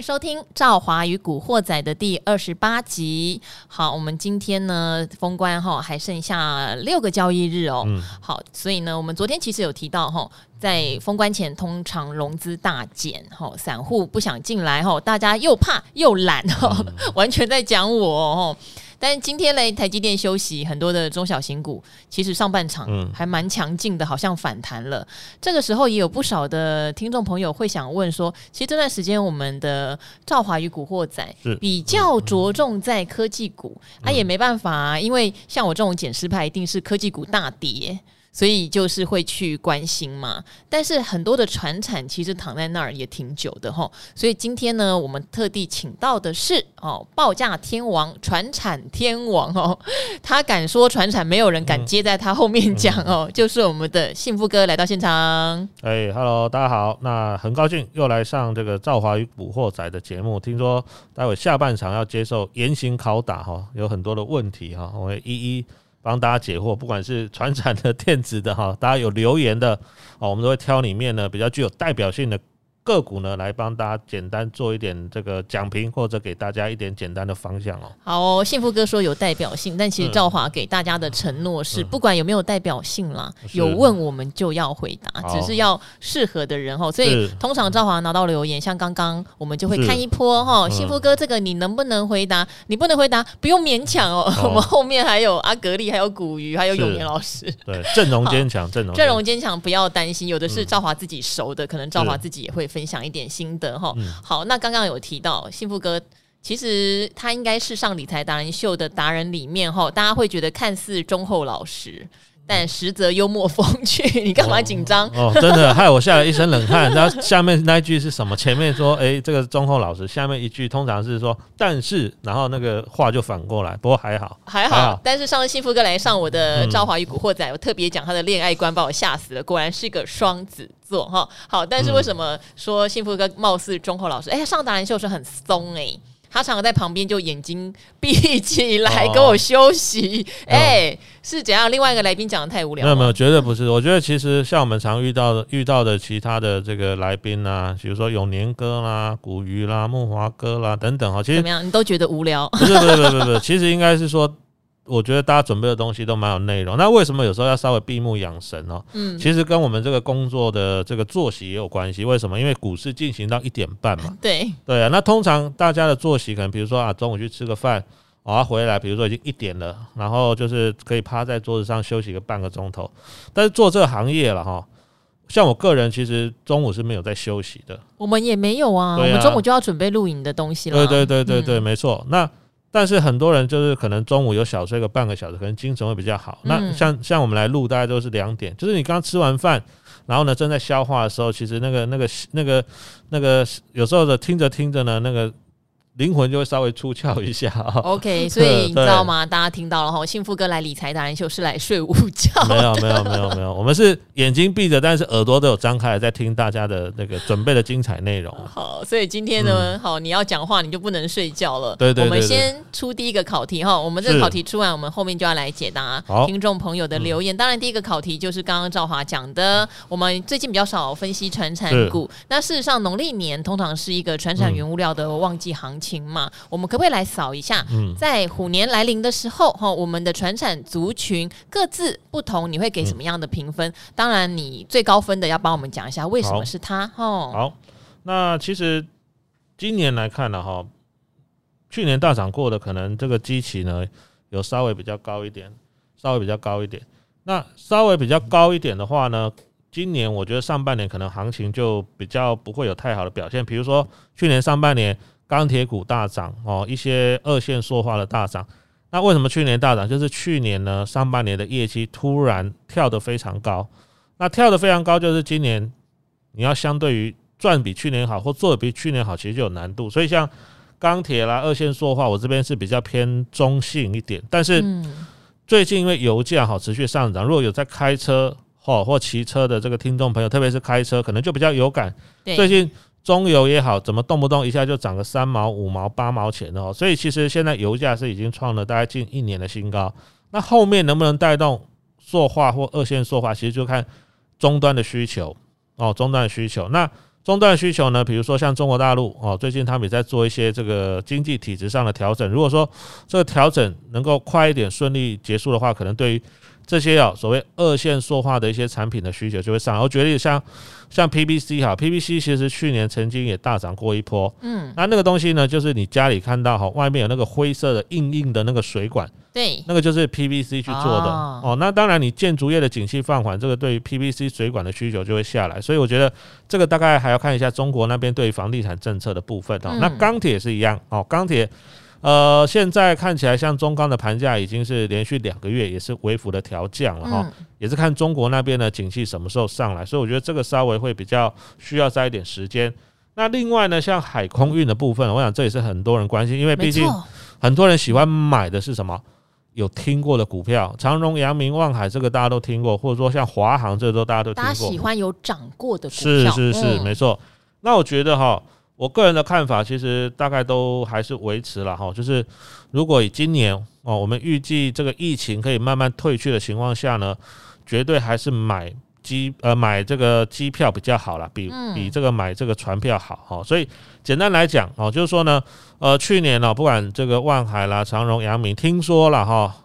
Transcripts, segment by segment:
迎收听《赵华与古惑仔》的第二十八集。好，我们今天呢封关哈，还剩下六个交易日哦。嗯、好，所以呢，我们昨天其实有提到哈，在封关前通常融资大减哈，散户不想进来哈，大家又怕又懒哈，嗯、完全在讲我哦。但是今天嘞，台积电休息，很多的中小型股其实上半场还蛮强劲的，好像反弹了。这个时候也有不少的听众朋友会想问说，其实这段时间我们的赵华与古惑仔比较着重在科技股，啊也没办法啊，因为像我这种捡尸派，一定是科技股大跌。所以就是会去关心嘛，但是很多的传产其实躺在那儿也挺久的齁。所以今天呢，我们特地请到的是哦，报价天王、传产天王哦，他敢说传产，没有人敢接在他后面讲哦，嗯、就是我们的幸福哥来到现场。哎，Hello，，大家好，那很高兴又来上这个赵华与古惑仔的节目。听说待会下半场要接受严刑拷打哈，有很多的问题哈，我会一一。帮大家解惑，不管是船产的、电子的哈，大家有留言的哦，我们都会挑里面呢比较具有代表性的。个股呢，来帮大家简单做一点这个讲评，或者给大家一点简单的方向哦。好哦，幸福哥说有代表性，但其实赵华给大家的承诺是，不管有没有代表性啦，有问我们就要回答，只是要适合的人哈。所以通常赵华拿到留言，像刚刚我们就会看一波哈。幸福哥，这个你能不能回答？你不能回答，不用勉强哦。我们后面还有阿格力，还有古鱼，还有永年老师。对，阵容坚强，阵容阵容坚强，不要担心。有的是赵华自己熟的，可能赵华自己也会分。分享一点心得哈，嗯、好，那刚刚有提到幸福哥，其实他应该是上理财达人秀的达人里面哈，大家会觉得看似忠厚老实。但实则幽默风趣，你干嘛紧张？哦，真的害我吓了一身冷汗。然后下面那一句是什么？前面说，哎、欸，这个忠厚老实。下面一句通常是说，但是，然后那个话就反过来。不过还好，还好。但是上次幸福哥来上我的《赵华与古惑仔》，我特别讲他的恋爱观，把我吓死了。果然是个双子座哈。好，但是为什么说幸福哥貌似忠厚老实？哎、欸，上达人秀是很松哎、欸。他常常在旁边就眼睛闭起来给我休息，哎、哦欸，是怎样？另外一个来宾讲的太无聊。没有没有，绝对不是。我觉得其实像我们常遇到的遇到的其他的这个来宾啊，比如说永年哥啦、古鱼啦、木华哥啦等等哈，其实怎么样？你都觉得无聊？不是不是不是不是，其实应该是说。我觉得大家准备的东西都蛮有内容，那为什么有时候要稍微闭目养神哦？嗯，其实跟我们这个工作的这个作息也有关系。为什么？因为股市进行到一点半嘛。对对啊，那通常大家的作息可能，比如说啊，中午去吃个饭，啊回来，比如说已经一点了，然后就是可以趴在桌子上休息个半个钟头。但是做这个行业了哈，像我个人其实中午是没有在休息的。我们也没有啊，啊我们中午就要准备录影的东西了。对对对对对，嗯、没错。那但是很多人就是可能中午有小睡个半个小时，可能精神会比较好。那像像我们来录，大概都是两点，就是你刚吃完饭，然后呢正在消化的时候，其实那个那个那个那个有时候的听着听着呢，那个。灵魂就会稍微出窍一下。OK，所以你知道吗？大家听到了哈，幸福哥来理财达人秀是来睡午觉。没有没有没有没有，我们是眼睛闭着，但是耳朵都有张开，在听大家的那个准备的精彩内容。好，所以今天呢，好，你要讲话，你就不能睡觉了。对对，我们先出第一个考题哈，我们这个考题出完，我们后面就要来解答听众朋友的留言。当然，第一个考题就是刚刚赵华讲的，我们最近比较少分析传产股。那事实上，农历年通常是一个传产原物料的旺季行情嘛，我们可不可以来扫一下？在虎年来临的时候，哈，我们的传产族群各自不同，你会给什么样的评分？当然，你最高分的要帮我们讲一下为什么是他。哈，好，那其实今年来看呢，哈，去年大涨过的，可能这个基期呢有稍微比较高一点，稍微比较高一点。那稍微比较高一点的话呢，今年我觉得上半年可能行情就比较不会有太好的表现。比如说去年上半年。钢铁股大涨哦，一些二线说话的大涨。那为什么去年大涨？就是去年呢上半年的业绩突然跳得非常高。那跳得非常高，就是今年你要相对于赚比去年好或做的比去年好，其实就有难度。所以像钢铁啦、二线塑化，我这边是比较偏中性一点。但是最近因为油价好持续上涨，如果有在开车或或骑车的这个听众朋友，特别是开车，可能就比较有感。最近。中油也好，怎么动不动一下就涨个三毛、五毛、八毛钱哦？所以其实现在油价是已经创了大概近一年的新高。那后面能不能带动塑化或二线塑化，其实就看终端的需求哦，终端的需求。那终端需求呢，比如说像中国大陆哦，最近他们也在做一些这个经济体制上的调整。如果说这个调整能够快一点顺利结束的话，可能对于这些啊所谓二线塑化的一些产品的需求就会上来。我举例像像 PVC 哈，PVC 其实去年曾经也大涨过一波。嗯，那那个东西呢，就是你家里看到哈，外面有那个灰色的硬硬的那个水管。对，那个就是 PVC 去做的哦，哦。那当然，你建筑业的景气放缓，这个对于 PVC 水管的需求就会下来。所以我觉得这个大概还要看一下中国那边对于房地产政策的部分哦。嗯、那钢铁也是一样哦，钢铁呃，现在看起来像中钢的盘价已经是连续两个月也是微幅的调降了哈，嗯、也是看中国那边的景气什么时候上来。所以我觉得这个稍微会比较需要再一点时间。那另外呢，像海空运的部分，我想这也是很多人关心，因为毕竟很多人喜欢买的是什么？有听过的股票，长荣、阳明、望海，这个大家都听过，或者说像华航，这个都大家都听过。大家喜欢有涨过的股票，是是是，嗯、没错。那我觉得哈，我个人的看法，其实大概都还是维持了哈，就是如果以今年哦，我们预计这个疫情可以慢慢退去的情况下呢，绝对还是买。机呃买这个机票比较好了，比比这个买这个船票好哈，所以简单来讲哦，就是说呢，呃，去年呢，不管这个万海啦、长荣、阳明，听说了哈，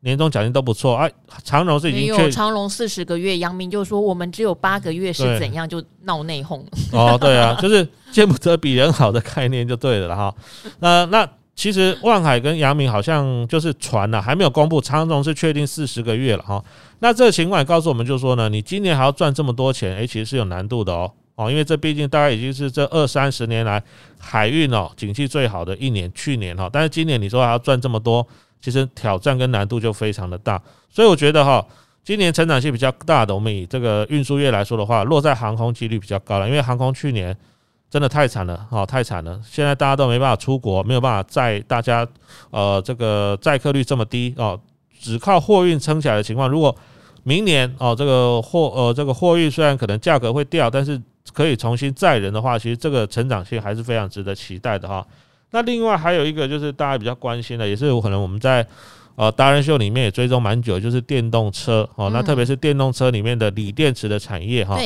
年终奖金都不错啊，长荣是已经有长荣四十个月，杨明就说我们只有八个月是怎样就闹内讧哦，对啊，就是见不得比人好的概念就对了哈，那那。其实万海跟杨明好像就是传了，还没有公布。长荣是确定四十个月了哈。那这个情况也告诉我们，就是说呢，你今年还要赚这么多钱，诶，其实是有难度的哦哦，因为这毕竟大概已经是这二三十年来海运哦景气最好的一年，去年哈。但是今年你说还要赚这么多，其实挑战跟难度就非常的大。所以我觉得哈，今年成长性比较大的，我们以这个运输业来说的话，落在航空几率比较高了，因为航空去年。真的太惨了，哦，太惨了！现在大家都没办法出国，没有办法载大家，呃，这个载客率这么低哦，只靠货运撑起来的情况，如果明年哦，这个货呃这个货运虽然可能价格会掉，但是可以重新载人的话，其实这个成长性还是非常值得期待的哈。那另外还有一个就是大家比较关心的，也是有可能我们在呃达人秀里面也追踪蛮久，就是电动车哦，那特别是电动车里面的锂电池的产业哈。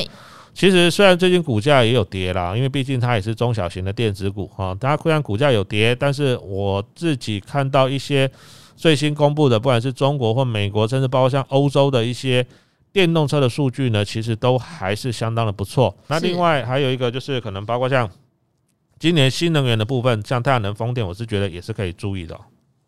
其实虽然最近股价也有跌啦，因为毕竟它也是中小型的电子股哈。它虽然股价有跌，但是我自己看到一些最新公布的，不管是中国或美国，甚至包括像欧洲的一些电动车的数据呢，其实都还是相当的不错。那另外还有一个就是可能包括像今年新能源的部分，像太阳能、风电，我是觉得也是可以注意的。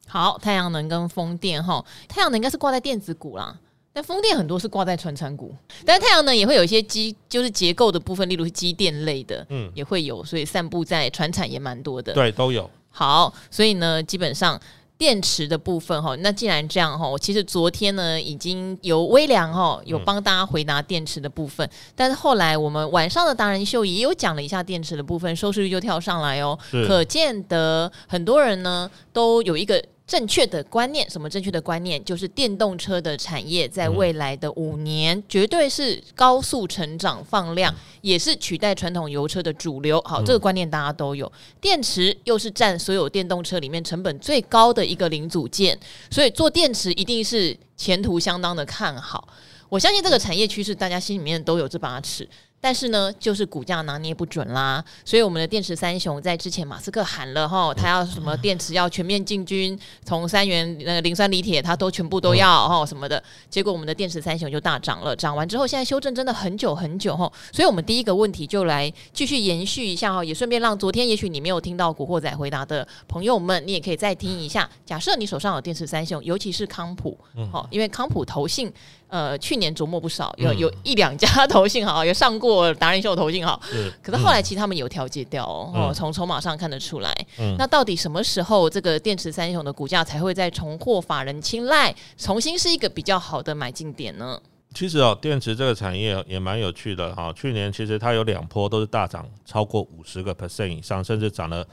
好，太阳能跟风电哈，太阳能应该是挂在电子股啦。但风电很多是挂在传产股，但是太阳能也会有一些机，就是结构的部分，例如是机电类的，嗯，也会有，所以散布在传产也蛮多的，对，都有。好，所以呢，基本上电池的部分哈，那既然这样哈，其实昨天呢已经有微凉哈有帮大家回答电池的部分，嗯、但是后来我们晚上的达人秀也有讲了一下电池的部分，收视率就跳上来哦，可见得很多人呢都有一个。正确的观念，什么正确的观念？就是电动车的产业在未来的五年绝对是高速成长放量，也是取代传统油车的主流。好，这个观念大家都有。电池又是占所有电动车里面成本最高的一个零组件，所以做电池一定是前途相当的看好。我相信这个产业趋势，大家心里面都有这把尺。但是呢，就是股价拿捏不准啦，所以我们的电池三雄在之前马斯克喊了哈，他要什么电池要全面进军，从三元那个磷酸锂铁，他都全部都要哈什么的，结果我们的电池三雄就大涨了，涨完之后现在修正真的很久很久哈，所以我们第一个问题就来继续延续一下哈，也顺便让昨天也许你没有听到古惑仔回答的朋友们，你也可以再听一下。假设你手上有电池三雄，尤其是康普，好，因为康普投信。呃，去年琢磨不少，有有一两家投信好，有上过达人秀投信好，是可是后来其实他们有调节掉哦，从筹码上看得出来。嗯、那到底什么时候这个电池三雄的股价才会再重获法人青睐，重新是一个比较好的买进点呢？其实哦，电池这个产业也蛮有趣的哈。去年其实它有两波都是大涨，超过五十个 percent 以上，甚至涨了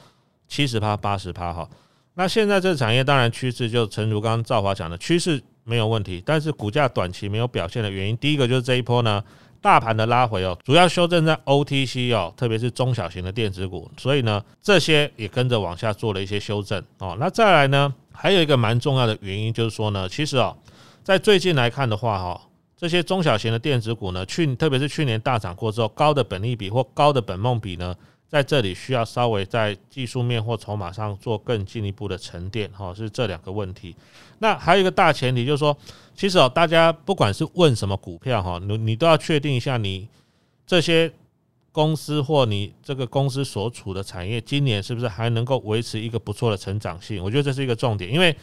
七十趴、八十趴哈。那现在这个产业当然趋势就诚如刚刚赵华讲的趋势。没有问题，但是股价短期没有表现的原因，第一个就是这一波呢，大盘的拉回哦，主要修正在 OTC 哦，特别是中小型的电子股，所以呢，这些也跟着往下做了一些修正哦。那再来呢，还有一个蛮重要的原因就是说呢，其实哦，在最近来看的话哈，这些中小型的电子股呢，去特别是去年大涨过之后，高的本利比或高的本梦比呢，在这里需要稍微在技术面或筹码上做更进一步的沉淀，哈，是这两个问题。那还有一个大前提就是说，其实哦，大家不管是问什么股票哈，你你都要确定一下你这些公司或你这个公司所处的产业，今年是不是还能够维持一个不错的成长性？我觉得这是一个重点，因为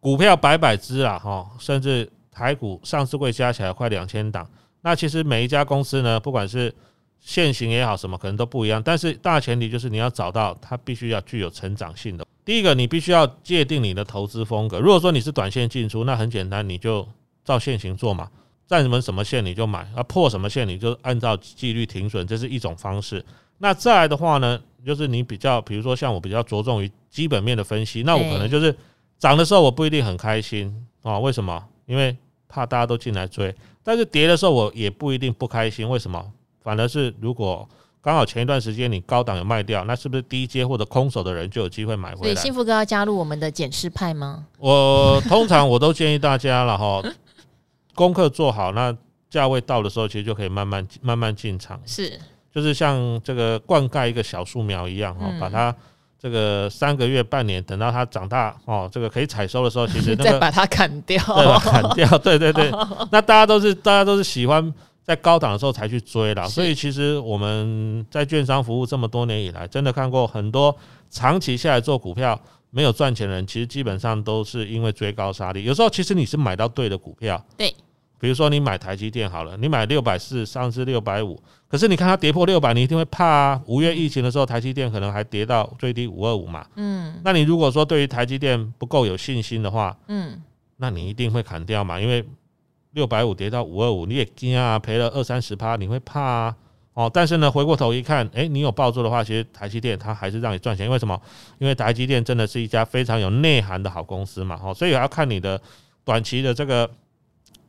股票百百只啊，哈，甚至。台股上市柜加起来快两千档，那其实每一家公司呢，不管是现行也好，什么可能都不一样。但是大前提就是你要找到它必须要具有成长性的。第一个，你必须要界定你的投资风格。如果说你是短线进出，那很简单，你就照现行做嘛，站什么什么线你就买，啊破什么线你就按照纪律停损，这是一种方式。那再来的话呢，就是你比较，比如说像我比较着重于基本面的分析，那我可能就是涨的时候我不一定很开心啊，为什么？因为怕大家都进来追，但是跌的时候我也不一定不开心。为什么？反而是如果刚好前一段时间你高档有卖掉，那是不是低阶或者空手的人就有机会买回来？所以幸福哥要加入我们的减持派吗？我通常我都建议大家了哈，功课做好，那价位到的时候，其实就可以慢慢慢慢进场。是，就是像这个灌溉一个小树苗一样哈，把它。这个三个月、半年，等到它长大哦，这个可以采收的时候，其实、那个 再把它砍掉，对吧？砍掉，对对对。那大家都是大家都是喜欢在高档的时候才去追啦，所以其实我们在券商服务这么多年以来，真的看过很多长期下来做股票没有赚钱的人，其实基本上都是因为追高杀低。有时候其实你是买到对的股票，对。比如说你买台积电好了，你买六百四，上市六百五，可是你看它跌破六百，你一定会怕啊。五月疫情的时候，台积电可能还跌到最低五二五嘛。嗯，那你如果说对于台积电不够有信心的话，嗯，那你一定会砍掉嘛，因为六百五跌到五二五，你也惊啊，赔了二三十趴，你会怕啊。哦，但是呢，回过头一看，诶，你有抱住的话，其实台积电它还是让你赚钱，因为什么？因为台积电真的是一家非常有内涵的好公司嘛。哦，所以要看你的短期的这个。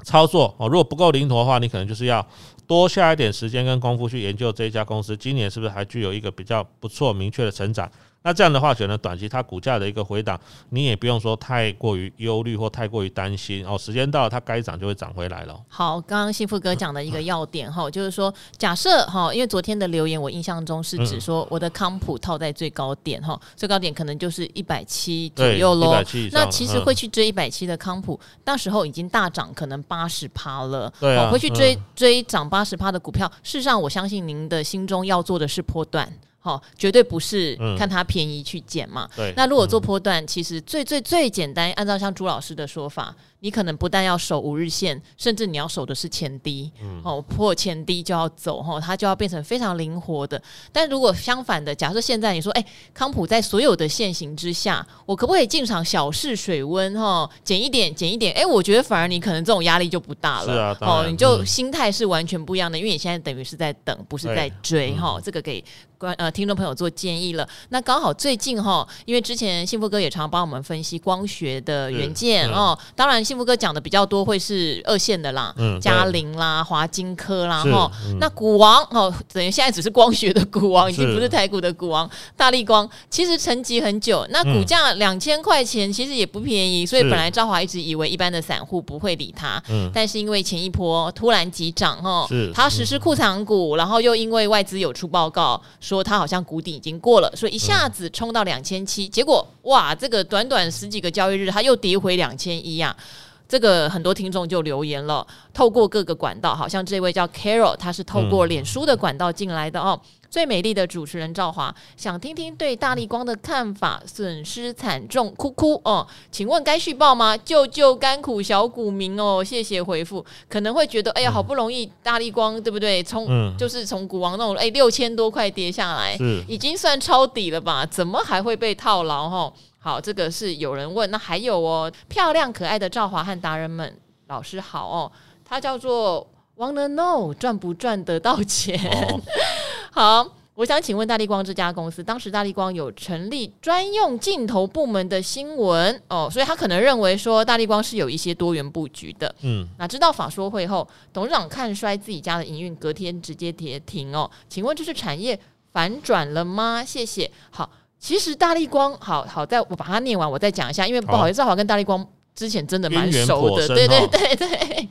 操作哦，如果不够灵活的话，你可能就是要多下一点时间跟功夫去研究这一家公司今年是不是还具有一个比较不错明确的成长。那这样的话，可能短期它股价的一个回档，你也不用说太过于忧虑或太过于担心哦。时间到了，它该涨就会涨回来了。好，刚刚幸福哥讲的一个要点哈，就是说，假设哈，因为昨天的留言，我印象中是指说我的康普套在最高点哈，最高点可能就是一百七左右喽。那其实会去追一百七的康普，到时候已经大涨，可能八十趴了。对啊，会去追追涨八十趴的股票。事实上，我相信您的心中要做的是波段。好，绝对不是看它便宜去捡嘛。对，那如果做波段，其实最最最简单，按照像朱老师的说法。你可能不但要守五日线，甚至你要守的是前低，嗯。哦，破前低就要走，哈，它就要变成非常灵活的。但如果相反的，假设现在你说，哎，康普在所有的限行之下，我可不可以进场小试水温，哈，减一点，减一点，哎，我觉得反而你可能这种压力就不大了，是啊，哦，你就心态是完全不一样的，因为你现在等于是在等，不是在追，哈，这个给观呃听众朋友做建议了。那刚好最近哈，因为之前幸福哥也常帮我们分析光学的元件哦，当然。幸福哥讲的比较多，会是二线的啦，嗯嘉陵啦、华金科啦，哈。那股王哦，等于现在只是光学的股王，已经不是台股的股王。大力光其实沉寂很久，那股价两千块钱其实也不便宜，所以本来赵华一直以为一般的散户不会理他，但是因为前一波突然急涨哈，他实施库藏股，然后又因为外资有出报告说它好像谷底已经过了，所以一下子冲到两千七，结果哇，这个短短十几个交易日，它又跌回两千一呀。这个很多听众就留言了，透过各个管道，好像这位叫 Carol，他是透过脸书的管道进来的哦。最美丽的主持人赵华，想听听对大立光的看法，损失惨重，哭哭哦。请问该续报吗？救救甘苦小股民哦！谢谢回复。可能会觉得，哎呀，好不容易大立光，对不对？从就是从股王那种哎六千多块跌下来，已经算抄底了吧？怎么还会被套牢？哈。好，这个是有人问，那还有哦，漂亮可爱的赵华和达人们，老师好哦，他叫做 Wanna Know 赚不赚得到钱？哦、好，我想请问大力光这家公司，当时大力光有成立专用镜头部门的新闻哦，所以他可能认为说大力光是有一些多元布局的，嗯，那知道法说会后，董事长看衰自己家的营运，隔天直接跌停哦，请问这是产业反转了吗？谢谢，好。其实大力光好好在我把它念完，我再讲一下，因为不好意思，赵华跟大力光之前真的蛮熟的，对对 对对。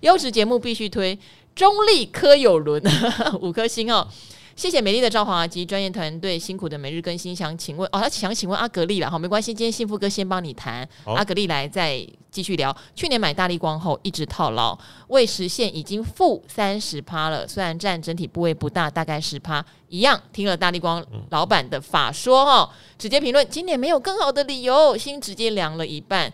优质节目必须推，中立柯有伦 五颗星哦。谢谢美丽的赵华及专业团队辛苦的每日更新，想请问哦，他想请问阿格力了，好，没关系，今天幸福哥先帮你谈，哦、阿格力来再继续聊。去年买大力光后一直套牢，未实现已经负三十趴了，虽然占整体部位不大，大概十趴。一样听了大力光老板的法说哈，直接评论今年没有更好的理由，心直接凉了一半。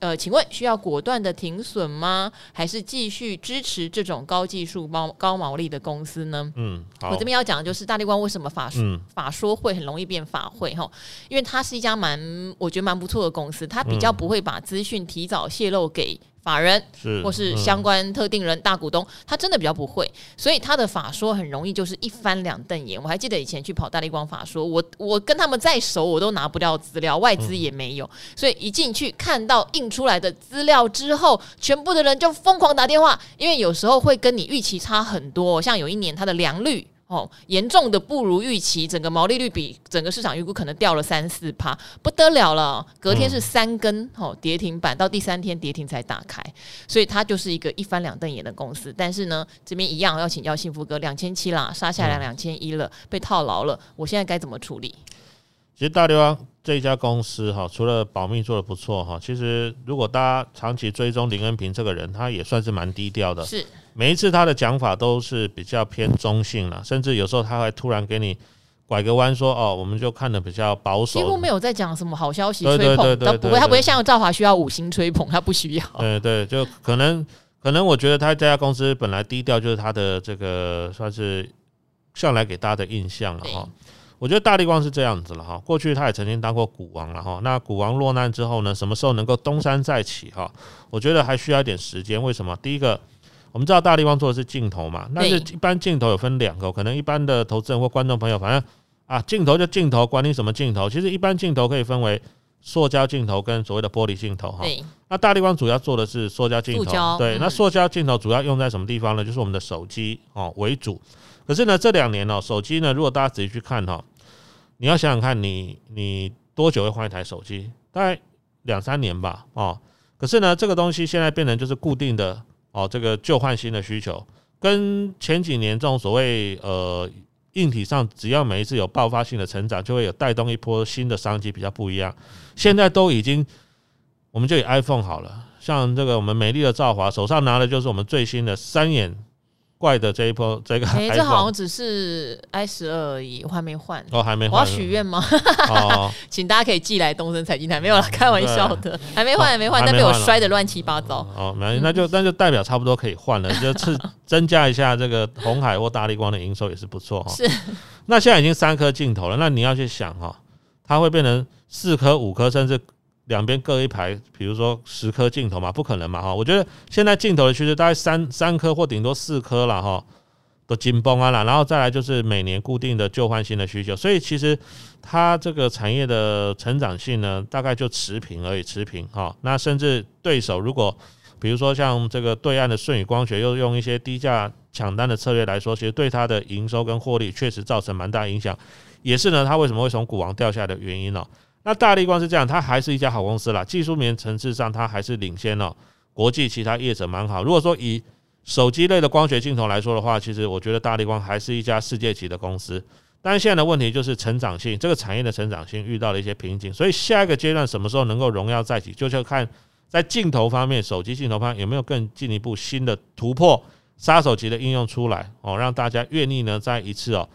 呃，请问需要果断的停损吗？还是继续支持这种高技术、高高毛利的公司呢？嗯，我这边要讲的就是大力光为什么法说、嗯、法说会很容易变法会哈？因为它是一家蛮我觉得蛮不错的公司，它比较不会把资讯提早泄露给。法人是或是相关特定人、大股东，他真的比较不会，所以他的法说很容易就是一翻两瞪眼。我还记得以前去跑大力光法说，我我跟他们再熟，我都拿不到资料，外资也没有，所以一进去看到印出来的资料之后，全部的人就疯狂打电话，因为有时候会跟你预期差很多。像有一年他的良率。哦，严重的不如预期，整个毛利率比整个市场预估可能掉了三四趴，不得了了。隔天是三根哦跌停板，到第三天跌停才打开，所以它就是一个一翻两瞪眼的公司。但是呢，这边一样要请教幸福哥，两千七啦，杀下来两千一了，被套牢了，我现在该怎么处理？其实大立光这一家公司哈，除了保密做的不错哈，其实如果大家长期追踪林恩平这个人，他也算是蛮低调的。是。每一次他的讲法都是比较偏中性了，甚至有时候他会突然给你拐个弯说：“哦，我们就看的比较保守。”几乎没有在讲什么好消息吹捧，都不会，他不会像赵华需要五星吹捧，他不需要。对对，就可能可能我觉得他这家公司本来低调，就是他的这个算是向来给大家的印象了哈。我觉得大力光是这样子了哈，过去他也曾经当过股王了哈。那股王落难之后呢，什么时候能够东山再起哈？我觉得还需要一点时间。为什么？第一个。我们知道大力光做的是镜头嘛，那是一般镜头有分两个，可能一般的投资人或观众朋友，反正啊，镜头就镜头，管你什么镜头。其实一般镜头可以分为塑胶镜头跟所谓的玻璃镜头哈。那大力光主要做的是塑胶镜头，对。那塑胶镜头主要用在什么地方呢？就是我们的手机哦为主。可是呢，这两年哦，手机呢，如果大家仔细去看哈，你要想想看你你多久会换一台手机？大概两三年吧哦。可是呢，这个东西现在变成就是固定的。哦，这个旧换新的需求，跟前几年这种所谓呃硬体上，只要每一次有爆发性的成长，就会有带动一波新的商机，比较不一样。现在都已经，我们就以 iPhone 好了，像这个我们美丽的赵华手上拿的就是我们最新的三眼。怪的这一波，这个哎、欸，这好像只是 i 十二而已，我还没换。哦，还没换。我要许愿吗？哦，请大家可以寄来东森财经台，没有了，开玩笑的，还没换，还没换，但被我摔得乱七八糟。哦，没关系，那就那就代表差不多可以换了，就是增加一下这个红海或大力光的营收也是不错哈。是。那现在已经三颗镜头了，那你要去想哈，它会变成四颗、五颗，甚至。两边各一排，比如说十颗镜头嘛，不可能嘛哈！我觉得现在镜头的趋势大概三三颗或顶多四颗了哈，都紧绷啊了。然后再来就是每年固定的旧换新的需求，所以其实它这个产业的成长性呢，大概就持平而已，持平哈。那甚至对手如果比如说像这个对岸的舜宇光学又用一些低价抢单的策略来说，其实对它的营收跟获利确实造成蛮大影响，也是呢，它为什么会从股王掉下的原因呢？那大力光是这样，它还是一家好公司啦。技术面层次上，它还是领先哦，国际其他业者蛮好。如果说以手机类的光学镜头来说的话，其实我觉得大力光还是一家世界级的公司。但现在的问题就是成长性，这个产业的成长性遇到了一些瓶颈。所以下一个阶段什么时候能够荣耀再起，就是要看在镜头方面，手机镜头方有没有更进一步新的突破，杀手级的应用出来哦，让大家愿意呢再一次哦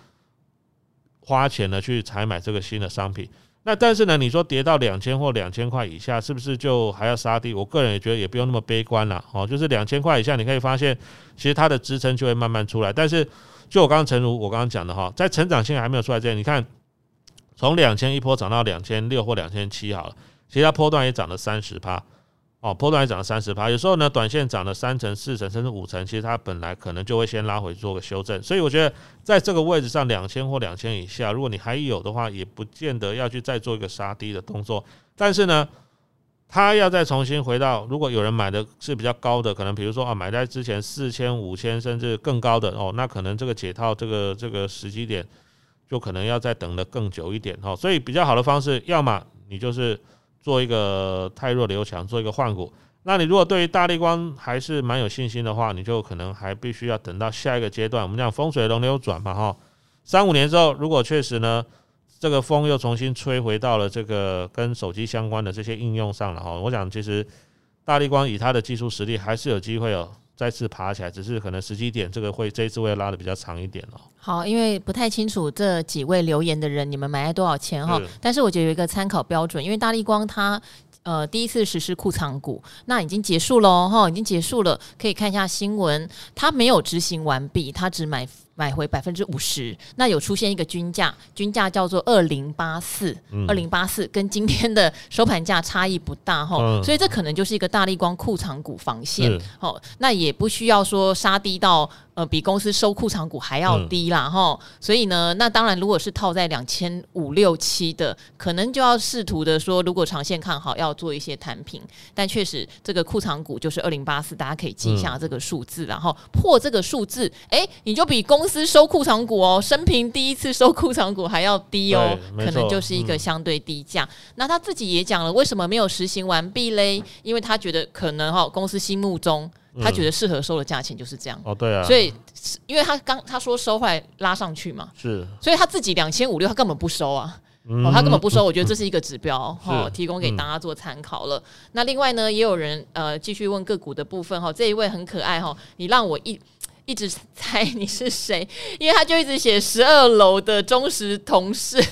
花钱呢去采买这个新的商品。那但是呢，你说跌到两千或两千块以下，是不是就还要杀低？我个人也觉得也不用那么悲观了哦。就是两千块以下，你可以发现，其实它的支撑就会慢慢出来。但是，就我刚刚陈如我刚刚讲的哈，在成长性还没有出来之前，你看从两千一波涨到两千六或两千七好了，其实它波段也涨了三十趴。哦，波段也涨了三十趴，有时候呢，短线涨了三成、四成，甚至五成，其实它本来可能就会先拉回做个修正，所以我觉得在这个位置上，两千或两千以下，如果你还有的话，也不见得要去再做一个杀低的动作。但是呢，它要再重新回到，如果有人买的是比较高的，可能比如说啊，买在之前四千、五千甚至更高的哦，那可能这个解套这个这个时机点，就可能要再等得更久一点哦。所以比较好的方式，要么你就是。做一个汰弱留强，做一个换股。那你如果对于大立光还是蛮有信心的话，你就可能还必须要等到下一个阶段。我们讲风水轮流转嘛，哈，三五年之后，如果确实呢，这个风又重新吹回到了这个跟手机相关的这些应用上了哈，我想其实大立光以它的技术实力还是有机会哦，再次爬起来，只是可能时机点这个会这一次会拉的比较长一点哦。好，因为不太清楚这几位留言的人你们买了多少钱哈，但是我觉得有一个参考标准，因为大力光它。呃，第一次实施库藏股，那已经结束了哈，已经结束了，可以看一下新闻，它没有执行完毕，它只买。买回百分之五十，那有出现一个均价，均价叫做二零八四，二零八四跟今天的收盘价差异不大哈，嗯、所以这可能就是一个大力光库藏股防线，好是，那也不需要说杀低到呃比公司收库藏股还要低啦哈，嗯、所以呢，那当然如果是套在两千五六七的，可能就要试图的说，如果长线看好，要做一些摊平，但确实这个库藏股就是二零八四，大家可以记一下这个数字，然后破这个数字，哎、欸，你就比公公司收库藏股哦，生平第一次收库藏股还要低哦，可能就是一个相对低价。嗯、那他自己也讲了，为什么没有实行完毕嘞？因为他觉得可能哈，公司心目中他觉得适合收的价钱就是这样、嗯、哦，对啊。所以因为他刚他说收回来拉上去嘛，是，所以他自己两千五六他根本不收啊，嗯、哦，他根本不收。我觉得这是一个指标哈，提供给大家做参考了。嗯、那另外呢，也有人呃继续问个股的部分哈，这一位很可爱哈，你让我一。一直猜你是谁，因为他就一直写十二楼的忠实同事。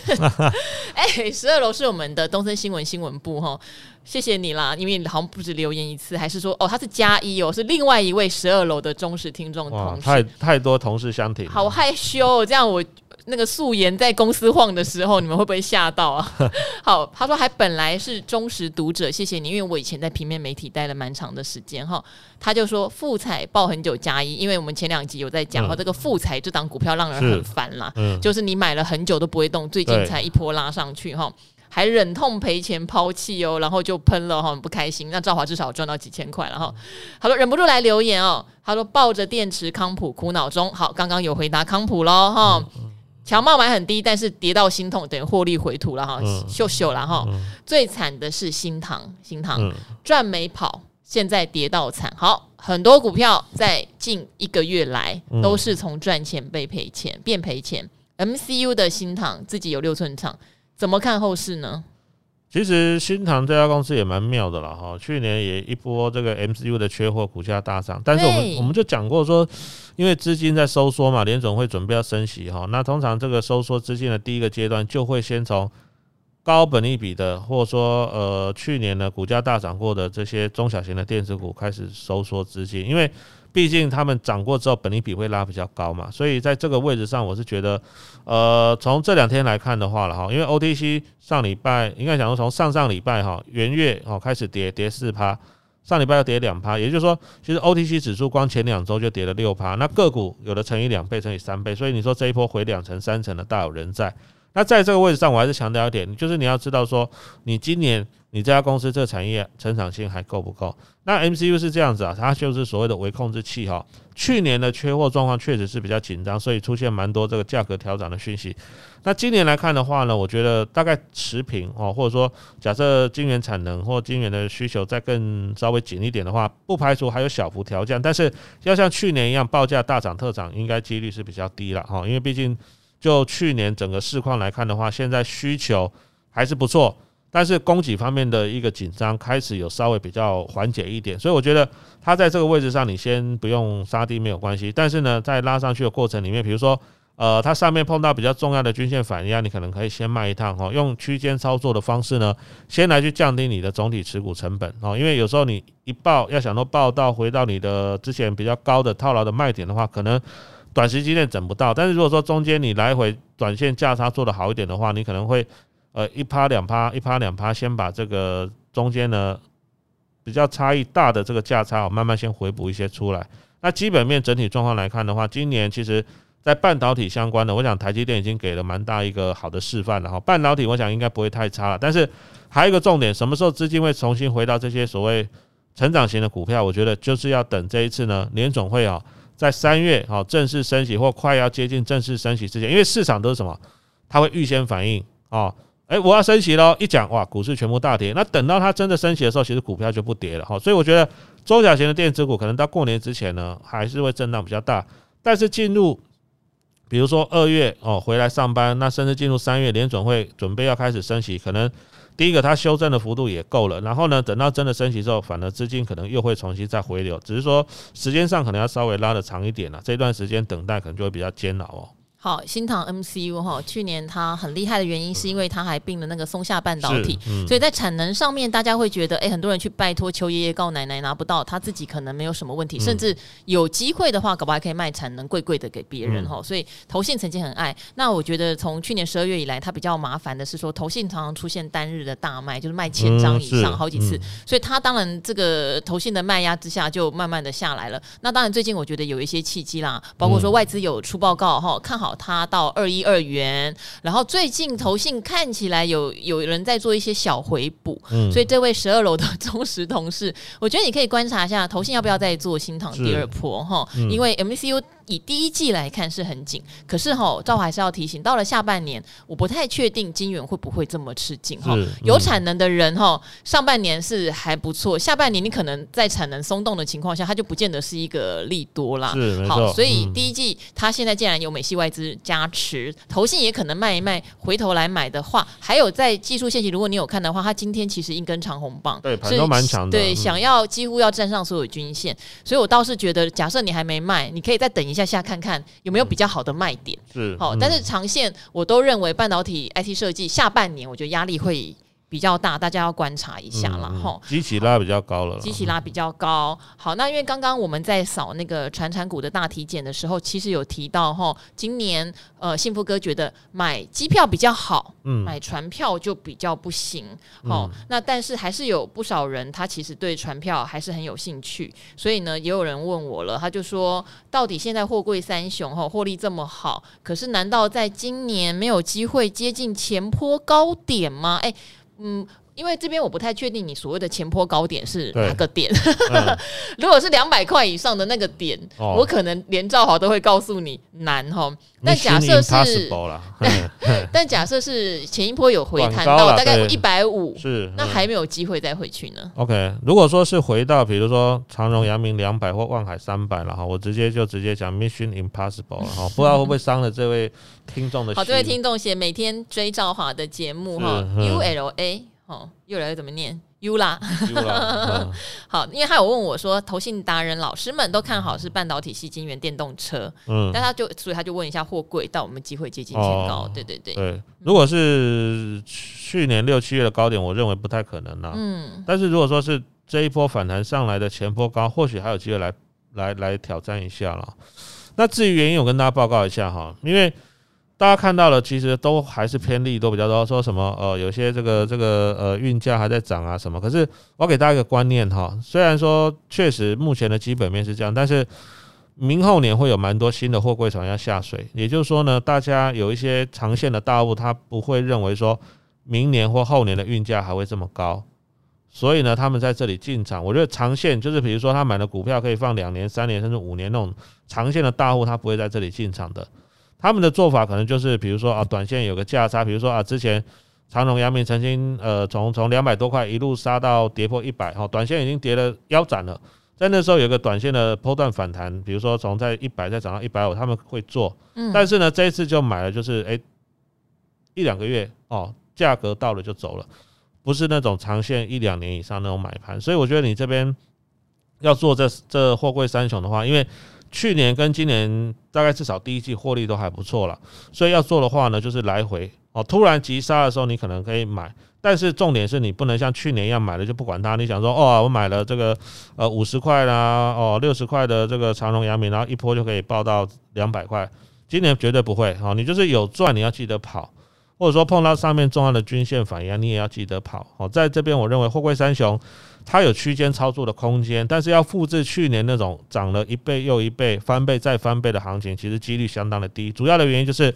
哎、欸，十二楼是我们的东森新闻新闻部哈，谢谢你啦，因为你好像不止留言一次，还是说哦他是加一哦，是另外一位十二楼的忠实听众同事。太太多同事相挺，好害羞哦，这样我。那个素颜在公司晃的时候，你们会不会吓到啊？好，他说还本来是忠实读者，谢谢你，因为我以前在平面媒体待了蛮长的时间哈。他就说富彩报很久加一，因为我们前两集有在讲哈，嗯、这个富彩这档股票让人很烦啦，嗯、就是你买了很久都不会动，最近才一波拉上去哈，还忍痛赔钱抛弃哦，然后就喷了哈，很不开心。那赵华至少赚到几千块了哈。他说忍不住来留言哦，他说抱着电池康普苦恼中，好，刚刚有回答康普喽哈。嗯强茂买很低，但是跌到心痛，等于获利回吐了哈，秀秀了哈。最惨的是新塘，新塘赚没跑，现在跌到惨。好，很多股票在近一个月来都是从赚钱被赔钱变赔钱。MCU 的新塘自己有六寸厂，怎么看后市呢？其实新唐这家公司也蛮妙的了哈，去年也一波这个 MCU 的缺货，股价大涨。但是我们我们就讲过说，因为资金在收缩嘛，联总会准备要升息哈，那通常这个收缩资金的第一个阶段，就会先从高本利比的，或者说呃去年呢股价大涨过的这些中小型的电子股开始收缩资金，因为。毕竟他们涨过之后，本利比会拉比较高嘛，所以在这个位置上，我是觉得，呃，从这两天来看的话了哈，因为 OTC 上礼拜应该讲说从上上礼拜哈元月哦开始跌跌四趴，上礼拜要跌两趴，也就是说，其实 OTC 指数光前两周就跌了六趴，那个股有的乘以两倍，乘以三倍，所以你说这一波回两成三成的大有人在。那在这个位置上，我还是强调一点，就是你要知道说，你今年。你这家公司这个产业成长性还够不够？那 MCU 是这样子啊，它就是所谓的微控制器哈。去年的缺货状况确实是比较紧张，所以出现蛮多这个价格调涨的讯息。那今年来看的话呢，我觉得大概持平哦，或者说假设晶圆产能或晶圆的需求再更稍微紧一点的话，不排除还有小幅调降，但是要像去年一样报价大涨特涨，应该几率是比较低了哈。因为毕竟就去年整个市况来看的话，现在需求还是不错。但是供给方面的一个紧张开始有稍微比较缓解一点，所以我觉得它在这个位置上，你先不用杀低没有关系。但是呢，在拉上去的过程里面，比如说呃，它上面碰到比较重要的均线反压，你可能可以先卖一趟哈，用区间操作的方式呢，先来去降低你的总体持股成本哦。因为有时候你一报要想说报到回到你的之前比较高的套牢的卖点的话，可能短时间内整不到。但是如果说中间你来回短线价差做得好一点的话，你可能会。呃，一趴两趴，一趴两趴，先把这个中间呢比较差异大的这个价差，慢慢先回补一些出来。那基本面整体状况来看的话，今年其实在半导体相关的，我想台积电已经给了蛮大一个好的示范了哈。半导体我想应该不会太差了，但是还有一个重点，什么时候资金会重新回到这些所谓成长型的股票？我觉得就是要等这一次呢，联总会啊，在三月啊正式升息或快要接近正式升息之前，因为市场都是什么？它会预先反应啊。哎，我要升息喽，一讲哇，股市全部大跌。那等到它真的升息的时候，其实股票就不跌了哈。所以我觉得中小型的电子股可能到过年之前呢，还是会震荡比较大。但是进入比如说二月哦回来上班，那甚至进入三月联准会准备要开始升息，可能。第一个，它修正的幅度也够了，然后呢，等到真的升息之后，反而资金可能又会重新再回流，只是说时间上可能要稍微拉的长一点了，这段时间等待可能就会比较煎熬哦。好，新唐 MCU 哈，去年它很厉害的原因是因为它还并了那个松下半导体，嗯、所以在产能上面，大家会觉得，哎、欸，很多人去拜托邱爷爷告奶奶拿不到，他自己可能没有什么问题，嗯、甚至有机会的话，搞不好还可以卖产能贵贵的给别人哈。嗯、所以投信曾经很爱。那我觉得从去年十二月以来，它比较麻烦的是说，投信常常出现单日的大卖，就是卖千张以上好几次，所以它当然这个投信的卖压之下，就慢慢的下来了。那当然最近我觉得有一些契机啦，包括说外资有出报告哈，看好它到二。一二元，然后最近投信看起来有有人在做一些小回补，嗯，所以这位十二楼的忠实同事，我觉得你可以观察一下投信要不要再做新塘第二波哈，嗯、因为 MCU。以第一季来看是很紧，可是哈，赵还是要提醒，到了下半年，我不太确定金元会不会这么吃紧哈。嗯、有产能的人哈，上半年是还不错，下半年你可能在产能松动的情况下，它就不见得是一个利多啦。是，好，所以第一季它现在既然有美系外资加持，投信也可能卖一卖，回头来买的话，还有在技术线型，如果你有看的话，它今天其实一根长红棒，对，盘都蛮强的，对，想要几乎要站上所有均线，所以我倒是觉得，假设你还没卖，你可以再等一。一下下看看有没有比较好的卖点，是好，但是长线我都认为半导体 IT 设计下半年我觉得压力会比较大，大家要观察一下了哈。机器拉比较高了，机器拉比较高。好，那因为刚刚我们在扫那个传产股的大体检的时候，其实有提到哈，今年呃幸福哥觉得买机票比较好，嗯，买船票就比较不行。好，那但是还是有不少人他其实对船票还是很有兴趣，所以呢，也有人问我了，他就说，到底现在货柜三雄哈获利这么好，可是难道在今年没有机会接近前坡高点吗？哎。嗯，因为这边我不太确定你所谓的前坡高点是哪个点。嗯、如果是两百块以上的那个点，哦、我可能连赵华都会告诉你难哈。但假设是，但假设是前一波有回弹到大概一百五，是那还没有机会再回去呢。OK，如果说是回到比如说长荣、阳明两百或万海三百了哈，我直接就直接讲 Mission Impossible 了哈，不知道会不会伤了这位听众的心。好，这位听众写每天追赵华的节目哈，ULA 哦，又来怎么念？U 啦，好，因为他有问我说，投信达人老师们都看好是半导体系晶圆电动车，嗯，但他就所以他就问一下货柜到我们机会接近前高，对对对，对，如果是去年六七月的高点，我认为不太可能了，嗯，但是如果说是这一波反弹上来的前波高，或许还有机会来来来挑战一下了。那至于原因，我跟大家报告一下哈，因为。大家看到了，其实都还是偏利都比较多。说什么呃，有些这个这个呃运价还在涨啊什么。可是我给大家一个观念哈，虽然说确实目前的基本面是这样，但是明后年会有蛮多新的货柜船要下水。也就是说呢，大家有一些长线的大户，他不会认为说明年或后年的运价还会这么高，所以呢，他们在这里进场。我觉得长线就是比如说他买的股票可以放两年、三年甚至五年那种长线的大户，他不会在这里进场的。他们的做法可能就是，比如说啊，短线有个价差，比如说啊，之前长荣、阳明曾经呃从从两百多块一路杀到跌破一百，哈，短线已经跌了腰斩了，在那时候有个短线的波段反弹，比如说从在一百再涨到一百五，他们会做，但是呢，这一次就买了，就是诶一两个月哦，价格到了就走了，不是那种长线一两年以上那种买盘，所以我觉得你这边要做这这货柜三雄的话，因为。去年跟今年大概至少第一季获利都还不错了，所以要做的话呢，就是来回哦。突然急杀的时候，你可能可以买，但是重点是你不能像去年一样买了就不管它。你想说哦，我买了这个呃五十块啦，哦六十块的这个长荣、阳明，然后一波就可以报到两百块。今年绝对不会哦，你就是有赚，你要记得跑，或者说碰到上面重要的均线反应，你也要记得跑哦。在这边，我认为货柜三雄。它有区间操作的空间，但是要复制去年那种涨了一倍又一倍、翻倍再翻倍的行情，其实几率相当的低。主要的原因就是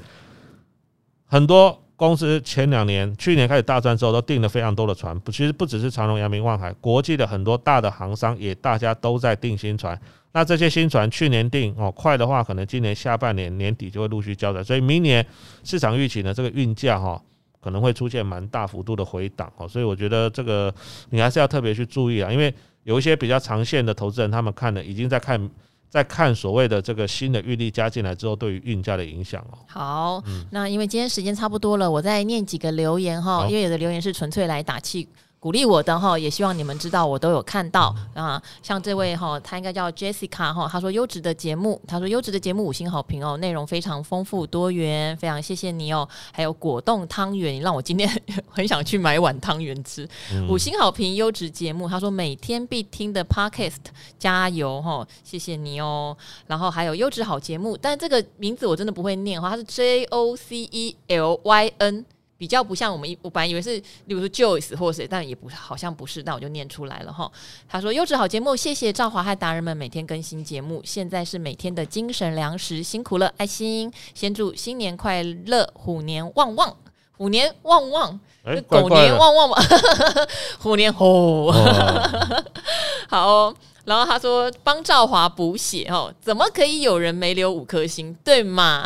很多公司前两年、去年开始大赚之后，都订了非常多的船。不，其实不只是长荣、阳明、万海，国际的很多大的航商也大家都在订新船。那这些新船去年订哦，快的话可能今年下半年年底就会陆续交载。所以明年市场预期呢，这个运价哈可能会出现蛮大幅度的回档哦，所以我觉得这个你还是要特别去注意啊，因为有一些比较长线的投资人，他们看的已经在看。在看所谓的这个新的运力加进来之后，对于运价的影响哦。好，嗯、那因为今天时间差不多了，我再念几个留言哈，因为有的留言是纯粹来打气。鼓励我的哈，也希望你们知道我都有看到啊。像这位哈，他应该叫 Jessica 哈，他说优质的节目，他说优质的节目五星好评哦，内容非常丰富多元，非常谢谢你哦。还有果冻汤圆，你让我今天 很想去买碗汤圆吃。嗯、五星好评，优质节目，他说每天必听的 Podcast，加油哈，谢谢你哦。然后还有优质好节目，但这个名字我真的不会念哈，他是 J O C E L Y N。比较不像我们一，我本来以为是，例如说 Joyce 或谁，但也不好像不是，那我就念出来了哈。他说优质好节目，谢谢赵华和达人们每天更新节目，现在是每天的精神粮食，辛苦了，爱心。先祝新年快乐，虎年旺旺，虎年旺旺，欸、狗年旺旺嘛，虎年吼，好、哦。然后他说帮赵华补血哦，怎么可以有人没留五颗星，对吗？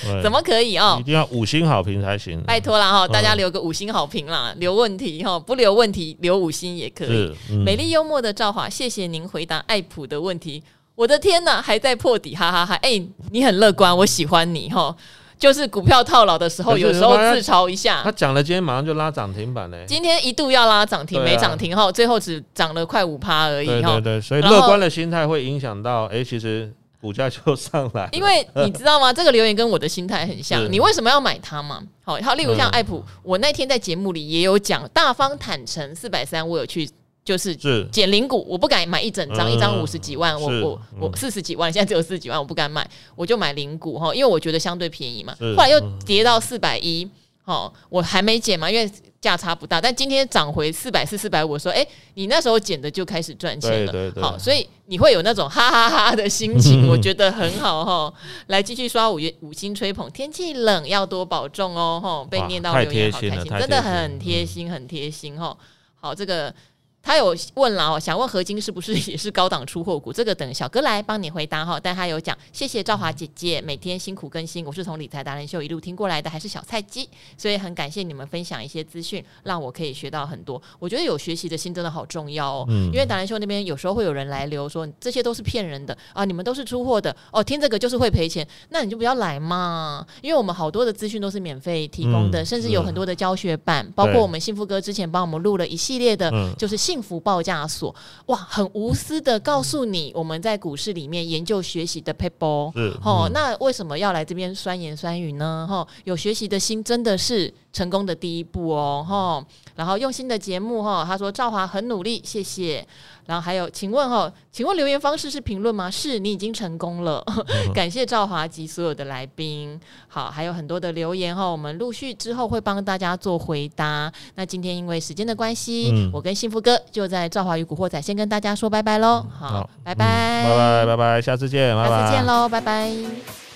对怎么可以哦？一定要五星好评才行。拜托了哈，大家留个五星好评啦，嗯、留问题哈，不留问题留五星也可以。嗯、美丽幽默的赵华，谢谢您回答爱普的问题。我的天呐，还在破底，哈哈哈！哎，你很乐观，我喜欢你哈。就是股票套牢的时候，有时候自嘲一下。他讲了，今天马上就拉涨停板嘞。今天一度要拉涨停，没涨停后，最后只涨了快五趴而已。对对对，所以乐观的心态会影响到，哎，其实股价就上来。因为你知道吗？这个留言跟我的心态很像。你为什么要买它嘛？好，好，例如像爱普，我那天在节目里也有讲，大方坦诚四百三，我有去。就是减零股，我不敢买一整张，一张五十几万，我我我四十几万，现在只有四十几万，我不敢买，我就买零股哈，因为我觉得相对便宜嘛。后来又跌到四百一，哦，我还没减嘛，因为价差不大。但今天涨回四百四、四百五，我说，哎，你那时候减的就开始赚钱了，好，所以你会有那种哈哈哈的心情，我觉得很好哈。来继续刷五月五星吹捧，天气冷要多保重哦，哈，被念到留言好开心，真的很贴心，很贴心哈。好，这个。他有问了哦，想问合金是不是也是高档出货股？这个等小哥来帮你回答哈。但他有讲，谢谢赵华姐姐每天辛苦更新，我是从理财达人秀一路听过来的，还是小菜鸡，所以很感谢你们分享一些资讯，让我可以学到很多。我觉得有学习的心真的好重要哦，嗯、因为达人秀那边有时候会有人来留说这些都是骗人的啊，你们都是出货的哦，听这个就是会赔钱，那你就不要来嘛。因为我们好多的资讯都是免费提供的，嗯、甚至有很多的教学版，嗯、包括我们幸福哥之前帮我们录了一系列的，就是信。幸福报价所，哇，很无私的告诉你，我们在股市里面研究学习的撇步，是哦，那为什么要来这边酸言酸语呢？哈，有学习的心真的是成功的第一步哦，哈，然后用心的节目哈，他说赵华很努力，谢谢。然后还有，请问哈，请问留言方式是评论吗？是你已经成功了，感谢赵华及所有的来宾。好，还有很多的留言哈，我们陆续之后会帮大家做回答。那今天因为时间的关系，嗯、我跟幸福哥就在赵华与古惑仔先跟大家说拜拜喽。好，好拜拜，拜拜拜拜，下次见，下次见喽，拜拜。